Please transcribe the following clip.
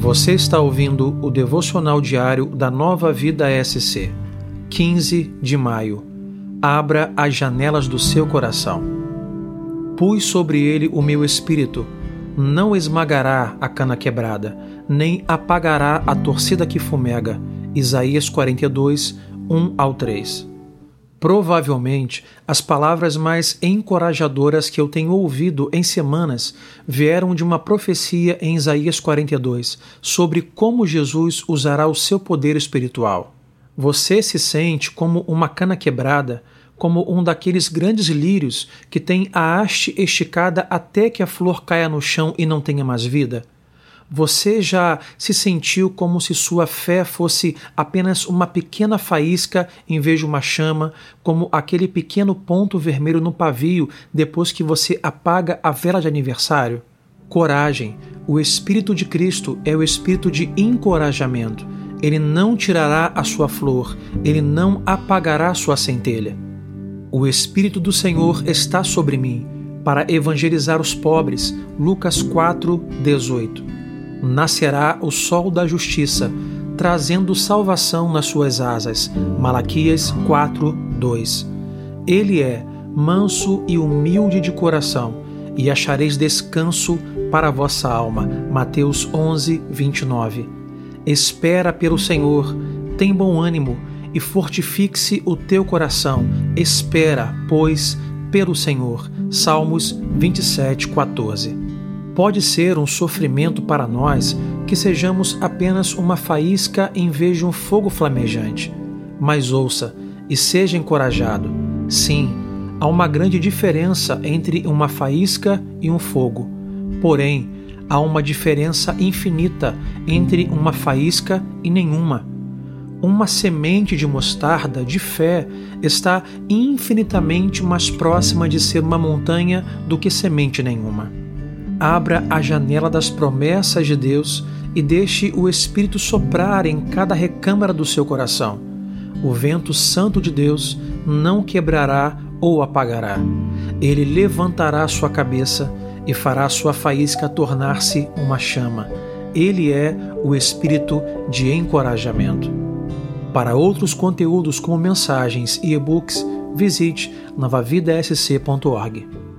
Você está ouvindo o devocional diário da Nova Vida SC, 15 de maio. Abra as janelas do seu coração. Pus sobre ele o meu espírito, não esmagará a cana quebrada, nem apagará a torcida que fumega. Isaías 42, 1 ao 3. Provavelmente, as palavras mais encorajadoras que eu tenho ouvido em semanas vieram de uma profecia em Isaías 42 sobre como Jesus usará o seu poder espiritual. Você se sente como uma cana quebrada, como um daqueles grandes lírios que tem a haste esticada até que a flor caia no chão e não tenha mais vida? Você já se sentiu como se sua fé fosse apenas uma pequena faísca em vez de uma chama, como aquele pequeno ponto vermelho no pavio depois que você apaga a vela de aniversário? Coragem. O Espírito de Cristo é o espírito de encorajamento. Ele não tirará a sua flor, ele não apagará sua centelha. O Espírito do Senhor está sobre mim para evangelizar os pobres. Lucas 4, 18 nascerá o sol da justiça, trazendo salvação nas suas asas. Malaquias 4, 2. Ele é manso e humilde de coração, e achareis descanso para a vossa alma. Mateus 11, 29. Espera pelo Senhor, tem bom ânimo e fortifique-se o teu coração. Espera, pois, pelo Senhor. Salmos 27, 14. Pode ser um sofrimento para nós que sejamos apenas uma faísca em vez de um fogo flamejante. Mas ouça e seja encorajado. Sim, há uma grande diferença entre uma faísca e um fogo. Porém, há uma diferença infinita entre uma faísca e nenhuma. Uma semente de mostarda de fé está infinitamente mais próxima de ser uma montanha do que semente nenhuma. Abra a janela das promessas de Deus e deixe o Espírito soprar em cada recâmara do seu coração. O vento santo de Deus não quebrará ou apagará. Ele levantará sua cabeça e fará sua faísca tornar-se uma chama. Ele é o espírito de encorajamento. Para outros conteúdos como mensagens e e-books, visite novavidasc.org.